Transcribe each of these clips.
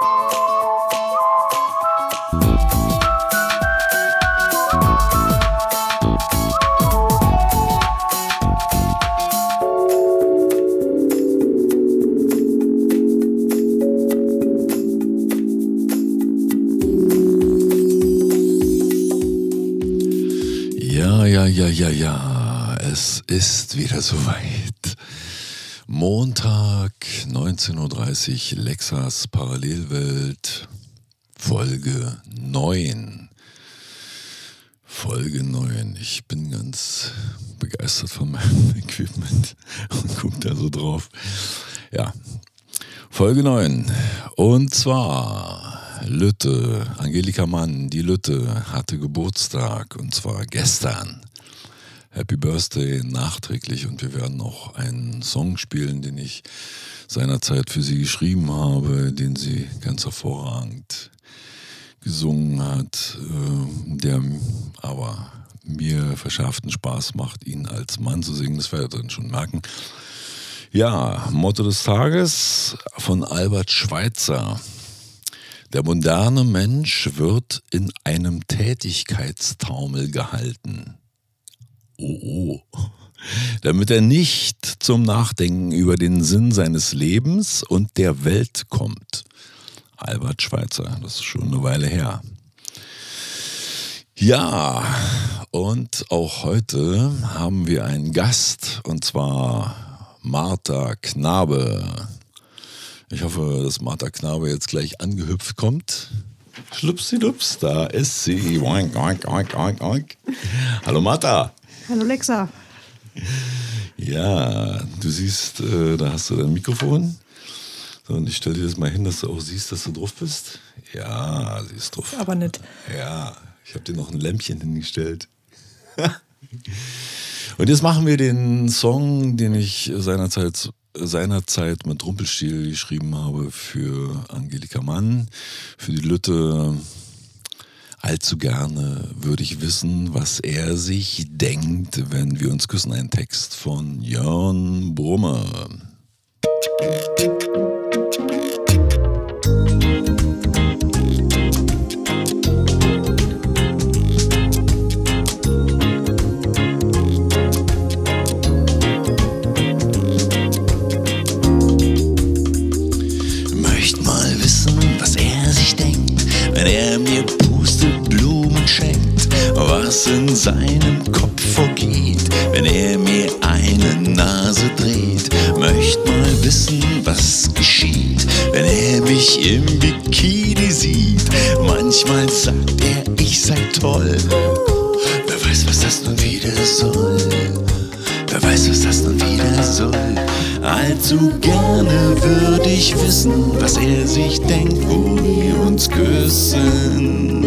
Ja, ja, ja, ja, ja, es ist wieder soweit. Montag, 19.30 Uhr, Lexas Parallelwelt, Folge 9. Folge 9. Ich bin ganz begeistert von meinem Equipment und gucke da so drauf. Ja, Folge 9. Und zwar Lütte, Angelika Mann, die Lütte, hatte Geburtstag und zwar gestern. Happy Birthday nachträglich und wir werden auch einen Song spielen, den ich seinerzeit für sie geschrieben habe, den sie ganz hervorragend gesungen hat, äh, der aber mir verschafften Spaß macht, ihn als Mann zu singen. Das werdet ihr dann schon merken. Ja, Motto des Tages von Albert Schweitzer. Der moderne Mensch wird in einem Tätigkeitstaumel gehalten. Oh, oh. Damit er nicht zum Nachdenken über den Sinn seines Lebens und der Welt kommt. Albert Schweitzer, das ist schon eine Weile her. Ja, und auch heute haben wir einen Gast, und zwar Martha Knabe. Ich hoffe, dass Martha Knabe jetzt gleich angehüpft kommt. Schlupsidups, da ist sie. Oink, oink, oink, oink, oink. Hallo Martha. Hallo Lexa. Ja, du siehst, äh, da hast du dein Mikrofon. So, und ich stelle dir das mal hin, dass du auch siehst, dass du drauf bist. Ja, sie ist drauf. Aber nicht. Ja, ich habe dir noch ein Lämpchen hingestellt. und jetzt machen wir den Song, den ich seinerzeit seinerzeit mit Rumpelstil geschrieben habe für Angelika Mann, für die Lütte. Allzu gerne würde ich wissen, was er sich denkt, wenn wir uns küssen. Ein Text von Jörn Brummer. Allzu gerne würde ich wissen, was er sich denkt, wo wir uns küssen.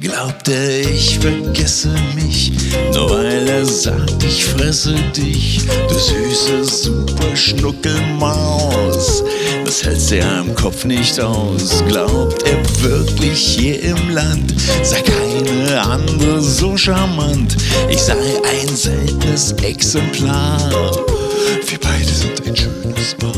Glaubt er, ich vergesse mich, nur weil er sagt, ich fresse dich, du süße super Schnuckelmaus. Das hältst ja im Kopf nicht aus. Glaubt er wirklich hier im Land, sei keine andere so charmant. Ich sei ein seltenes Exemplar. Wir beide sind ein schönes Paar.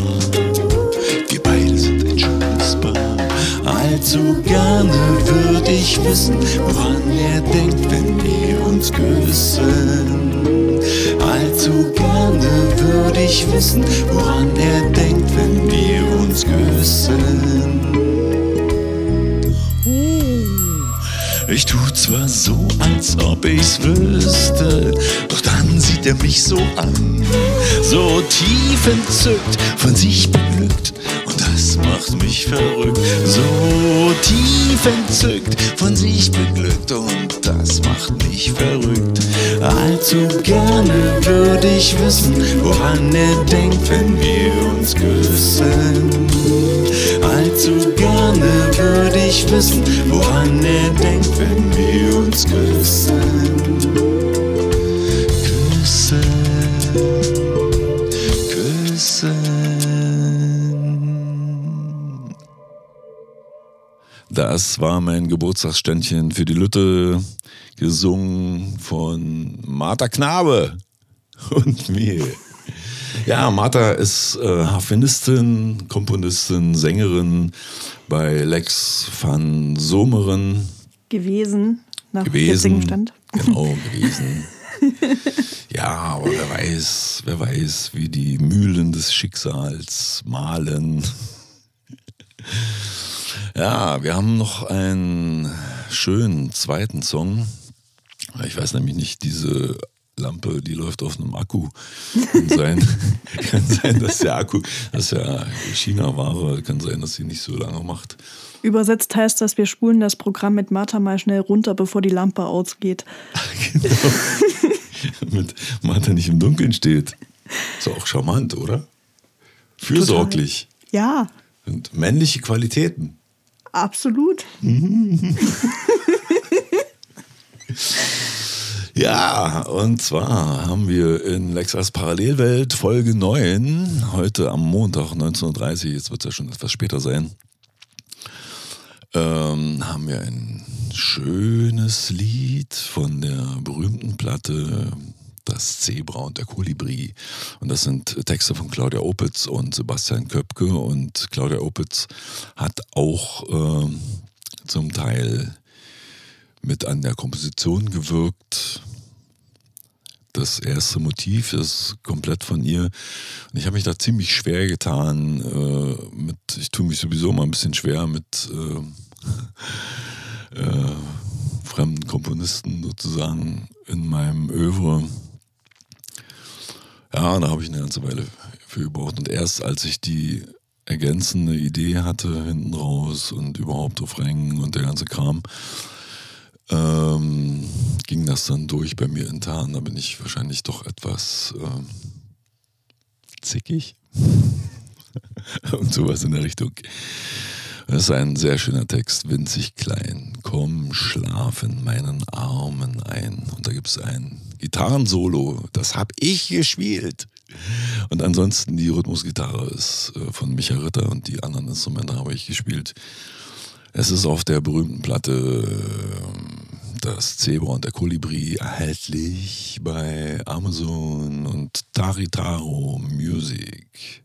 Wir beide sind ein schönes Paar. Allzu gerne würde ich wissen, woran er denkt, wenn wir uns küssen. Allzu gerne würde ich wissen, woran er denkt, wenn wir uns küssen. Ich tu zwar so, als ob ich's wüsste, doch dann sieht er mich so an, so tief entzückt, von sich beglückt, und das macht mich verrückt. So tief entzückt, von sich beglückt, und das macht mich verrückt. Allzu gerne würde ich wissen, woran er denkt, wenn wir uns küssen. Allzu gerne würde ich wissen, woran er denkt, wenn wir uns küssen. Küssen, küssen. Das war mein Geburtstagsständchen für die Lütte, gesungen von Martha Knabe und mir. Ja, Martha ist äh, Harfenistin, Komponistin, Sängerin bei Lex van Someren. Gewesen, nach gewesen. Stand. Genau, gewesen. ja, aber wer weiß, wer weiß, wie die Mühlen des Schicksals malen. ja, wir haben noch einen schönen zweiten Song. Ich weiß nämlich nicht, diese Lampe, die läuft auf einem Akku. Kann sein, kann sein dass der Akku, das ist ja China-Ware, kann sein, dass sie nicht so lange macht. Übersetzt heißt das, wir spulen das Programm mit Martha mal schnell runter, bevor die Lampe ausgeht. genau. Damit Martha nicht im Dunkeln steht. Ist auch charmant, oder? Fürsorglich. Ja, Und männliche Qualitäten. absolut. Ja, und zwar haben wir in Lexas Parallelwelt Folge 9, heute am Montag 19.30 Uhr, jetzt wird es ja schon etwas später sein, ähm, haben wir ein schönes Lied von der berühmten Platte Das Zebra und der Kolibri. Und das sind Texte von Claudia Opitz und Sebastian Köpke. Und Claudia Opitz hat auch ähm, zum Teil mit an der Komposition gewirkt. Das erste Motiv ist komplett von ihr. Und ich habe mich da ziemlich schwer getan. Äh, mit, ich tue mich sowieso mal ein bisschen schwer mit äh, äh, fremden Komponisten sozusagen in meinem Övre. Ja, da habe ich eine ganze Weile für gebraucht. Und erst als ich die ergänzende Idee hatte, hinten raus und überhaupt auf Rängen und der ganze Kram, ähm, ging das dann durch bei mir intern. Da bin ich wahrscheinlich doch etwas ähm, zickig. Und sowas in der Richtung. Das ist ein sehr schöner Text, winzig klein. Komm, schlaf in meinen Armen ein. Und da gibt es ein Gitarrensolo, das habe ich gespielt. Und ansonsten die Rhythmusgitarre ist äh, von Micha Ritter und die anderen Instrumente habe ich gespielt. Es ist auf der berühmten Platte äh, Das Zebra und der Kolibri erhältlich bei Amazon und Taritaro Music.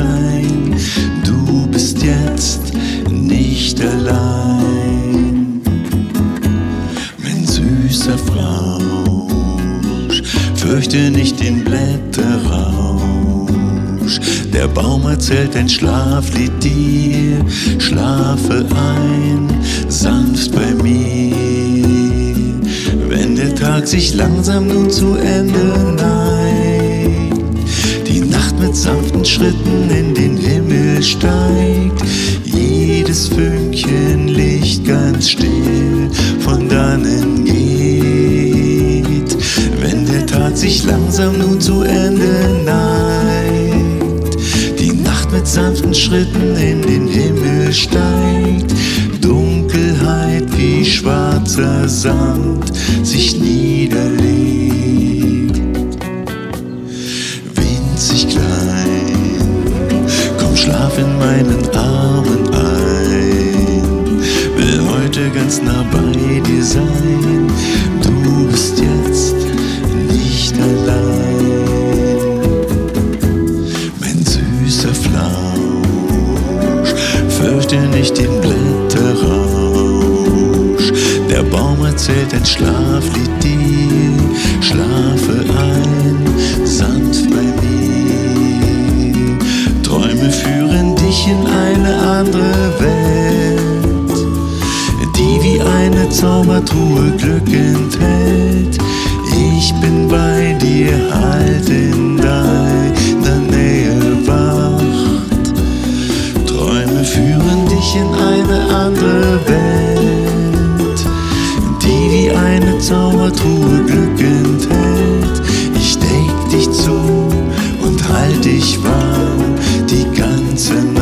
Sein. Du bist jetzt nicht allein. Mein süßer Frausch, fürchte nicht den Blätterrausch. Der Baum erzählt ein Schlaflied dir, schlafe ein, sanft bei mir. Wenn der Tag sich langsam nun zu Ende Nacht mit sanften Schritten in den Himmel steigt, jedes Fünkchen Licht ganz still von dannen geht. Wenn der Tag sich langsam nun zu Ende neigt, die Nacht mit sanften Schritten in den Himmel steigt, Dunkelheit wie schwarzer Sand sich niederlegt. In meinen Armen ein, will heute ganz nah bei dir sein, du bist jetzt nicht allein. Mein süßer Flausch, fürchte nicht den Blätterrausch. Der Baum erzählt ein Schlaflied dir, andere Welt, die wie eine Zaubertruhe Glück enthält. Ich bin bei dir, halt in deiner Nähe wacht. Träume führen dich in eine andere Welt, die wie eine Zaubertruhe Glück enthält. Ich deck dich zu und halt dich warm die ganze erzählt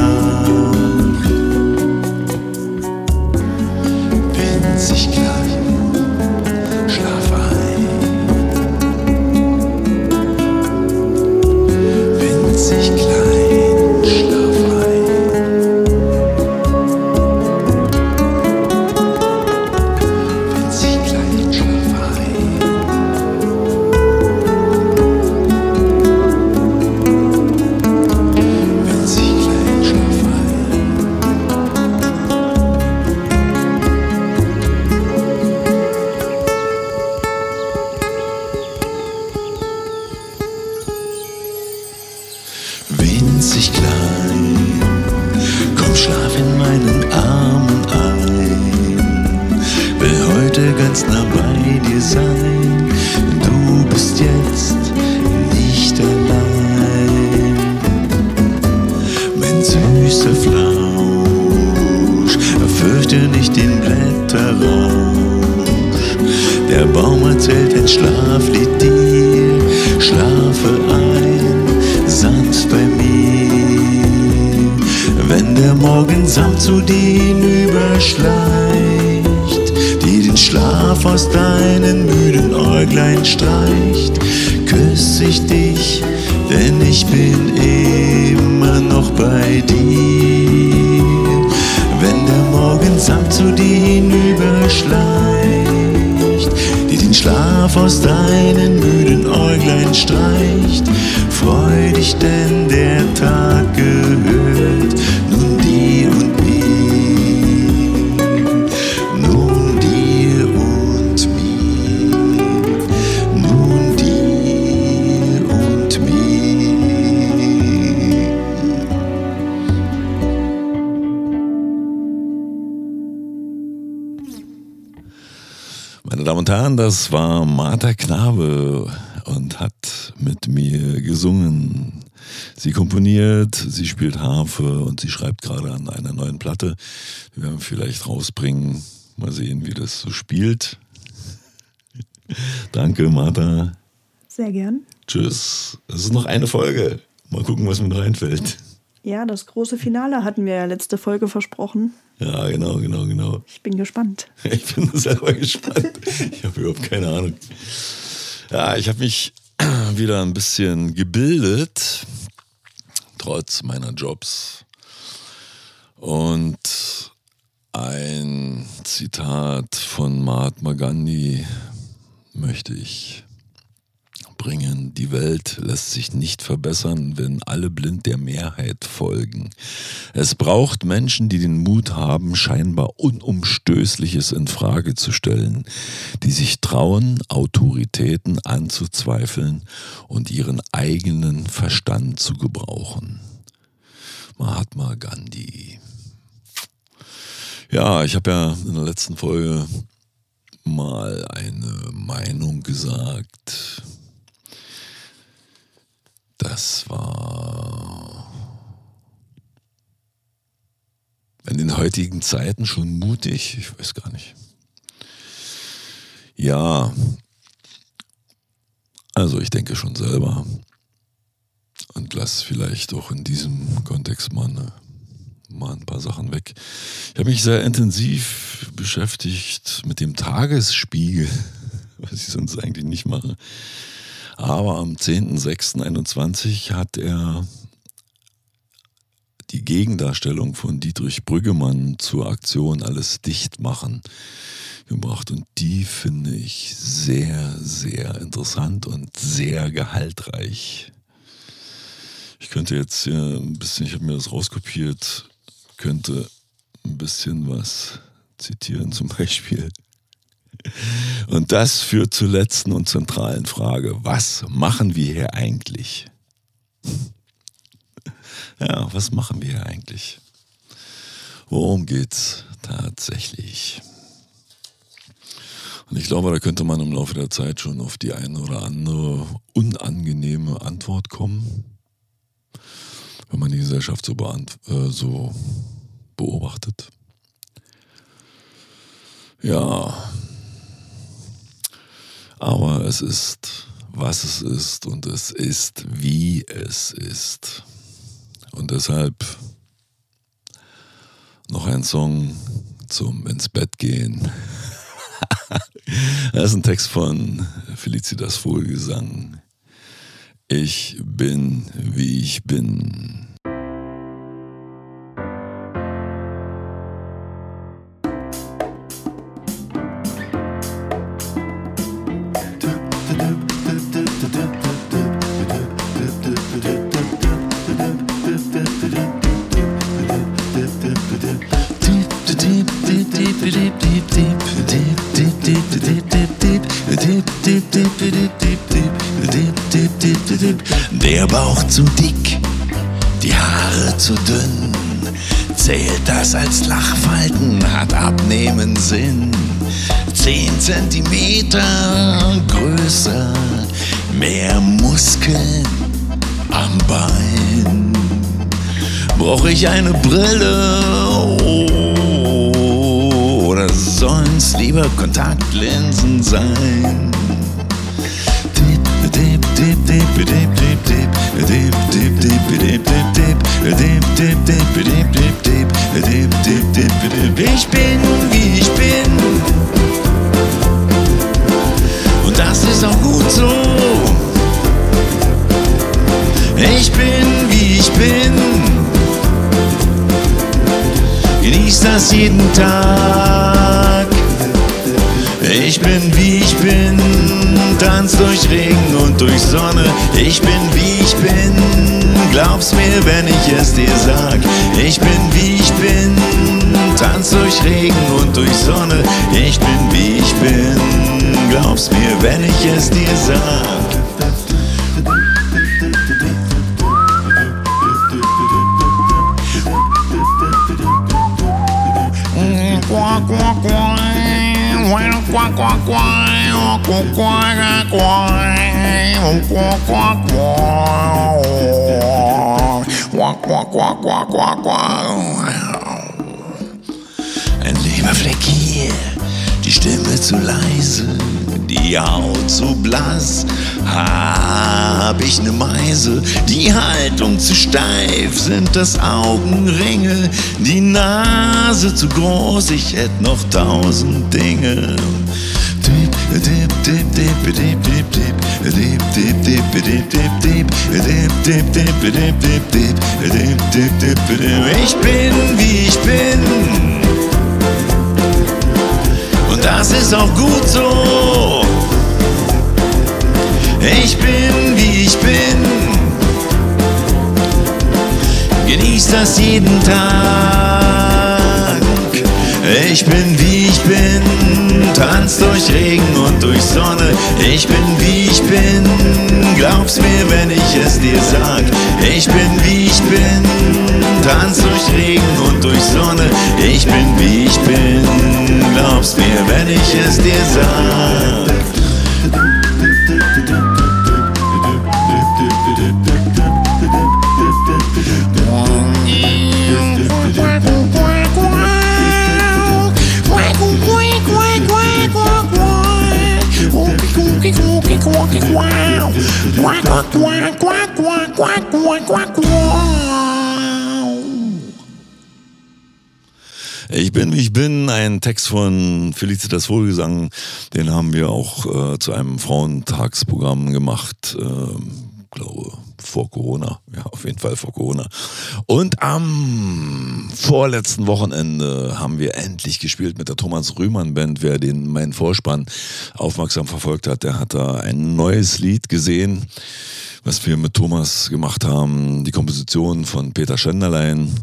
Schlaf aus deinen müden Äuglein streicht, küss ich dich, denn ich bin immer noch bei dir. Wenn der Morgen samt zu dir hinüberschleicht, dir den Schlaf aus deinen müden Äuglein streicht, freu dich, denn der Tag gehört Damen und Herren, das war Martha Knabe und hat mit mir gesungen. Sie komponiert, sie spielt Harfe und sie schreibt gerade an einer neuen Platte. Die werden wir vielleicht rausbringen. Mal sehen, wie das so spielt. Danke, Martha. Sehr gern. Tschüss. Es ist noch eine Folge. Mal gucken, was mir noch einfällt. Ja, das große Finale hatten wir ja letzte Folge versprochen. Ja, genau, genau, genau. Ich bin gespannt. Ich bin selber gespannt. Ich habe überhaupt keine Ahnung. Ja, ich habe mich wieder ein bisschen gebildet, trotz meiner Jobs. Und ein Zitat von Mahatma Gandhi möchte ich bringen. Die Welt lässt sich nicht verbessern, wenn alle blind der Mehrheit folgen. Es braucht Menschen, die den Mut haben, scheinbar Unumstößliches in Frage zu stellen, die sich trauen, Autoritäten anzuzweifeln und ihren eigenen Verstand zu gebrauchen. Mahatma Gandhi. Ja, ich habe ja in der letzten Folge mal eine Meinung gesagt. Das war in den heutigen Zeiten schon mutig. Ich weiß gar nicht. Ja, also ich denke schon selber und lass vielleicht auch in diesem Kontext mal, eine, mal ein paar Sachen weg. Ich habe mich sehr intensiv beschäftigt mit dem Tagesspiegel, was ich sonst eigentlich nicht mache. Aber am 10.06.21 hat er die Gegendarstellung von Dietrich Brüggemann zur Aktion Alles dicht machen gebracht. Und die finde ich sehr, sehr interessant und sehr gehaltreich. Ich könnte jetzt hier ein bisschen, ich habe mir das rauskopiert, könnte ein bisschen was zitieren, zum Beispiel. Und das führt zur letzten und zentralen Frage. Was machen wir hier eigentlich? Ja, was machen wir hier eigentlich? Worum geht's tatsächlich? Und ich glaube, da könnte man im Laufe der Zeit schon auf die eine oder andere unangenehme Antwort kommen, wenn man die Gesellschaft so, äh, so beobachtet. Ja, aber es ist, was es ist und es ist, wie es ist. Und deshalb noch ein Song zum ins Bett gehen. das ist ein Text von Felicitas Vogelsang. Ich bin, wie ich bin. Bauch zu dick, die Haare zu dünn. Zählt das als Lachfalten, hat abnehmen Sinn. Zehn Zentimeter größer, mehr Muskeln am Bein. Brauch ich eine Brille oder sollen's lieber Kontaktlinsen sein? Ich bin, wie ich bin. Und das ist auch gut so. Ich bin, wie ich bin. Genieß das jeden Tag. Ich bin, wie ich bin. Tanz durch Regen und durch Sonne. Ich bin, wie ich bin. Glaub's mir, wenn ich es dir sag. Ich bin, wie ich bin. Tanz durch Regen und durch Sonne. Ich bin, wie ich bin. Glaub's mir, wenn ich es dir sag. Ein Leberfleck hier, die Stimme zu leise, die Haut zu blass. Hab ich ne Meise, die Haltung zu steif, sind das Augenringe, die Nase zu groß, ich hätt noch tausend Dinge. Ich bin wie ich bin. Und das ist auch gut so. Ich bin, wie ich bin. Genieß das jeden Tag. Ich bin, wie ich bin. Tanz durch Regen und durch Sonne. Ich bin, wie ich bin. Glaub's mir, wenn ich es dir sag. Ich bin, wie ich bin. Tanz durch Regen und durch Sonne. Ich bin, wie ich bin. Glaub's mir, wenn ich es dir sag. Ich bin, ich bin, ein Text von Felicitas Wohlgesang. Den haben wir auch äh, zu einem Frauentagsprogramm gemacht. Äh, glaube, vor Corona. Ja, auf jeden Fall vor Corona. Und am vorletzten Wochenende haben wir endlich gespielt mit der Thomas Rühmann Band. Wer den meinen Vorspann aufmerksam verfolgt hat, der hat da ein neues Lied gesehen, was wir mit Thomas gemacht haben. Die Komposition von Peter Schenderlein.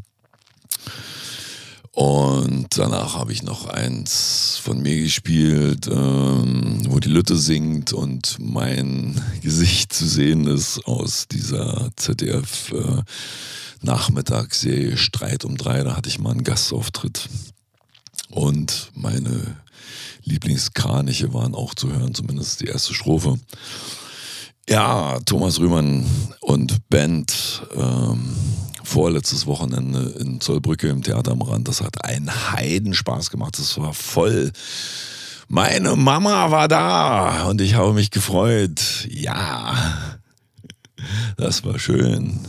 Und danach habe ich noch eins von mir gespielt, ähm, wo die Lütte singt und mein Gesicht zu sehen ist aus dieser ZDF-Nachmittagsserie Streit um drei. Da hatte ich mal einen Gastauftritt. Und meine Lieblingskraniche waren auch zu hören, zumindest die erste Strophe. Ja, Thomas Rühmann und Band. Ähm, vorletztes Wochenende in Zollbrücke im Theater am Rand. Das hat einen Heidenspaß gemacht. Das war voll. Meine Mama war da und ich habe mich gefreut. Ja, das war schön.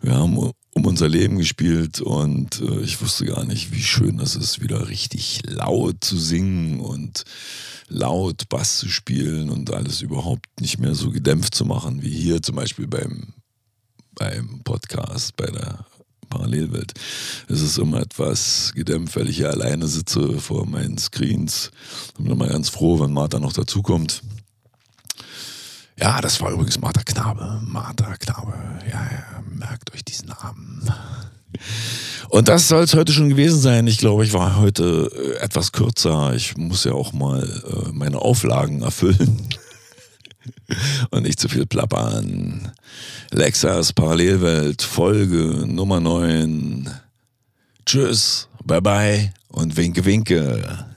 Wir haben um unser Leben gespielt und äh, ich wusste gar nicht, wie schön das ist, wieder richtig laut zu singen und laut Bass zu spielen und alles überhaupt nicht mehr so gedämpft zu machen, wie hier zum Beispiel beim beim Podcast, bei der Parallelwelt. Es ist immer etwas gedämpft, weil ich hier alleine sitze vor meinen Screens. Ich bin immer ganz froh, wenn Martha noch dazukommt. Ja, das war übrigens Martha Knabe. Martha Knabe. Ja, ja, merkt euch diesen Namen. Und das soll es heute schon gewesen sein. Ich glaube, ich war heute äh, etwas kürzer. Ich muss ja auch mal äh, meine Auflagen erfüllen. Und nicht zu viel plappern. Lexas Parallelwelt, Folge Nummer 9. Tschüss, bye bye und winke, winke.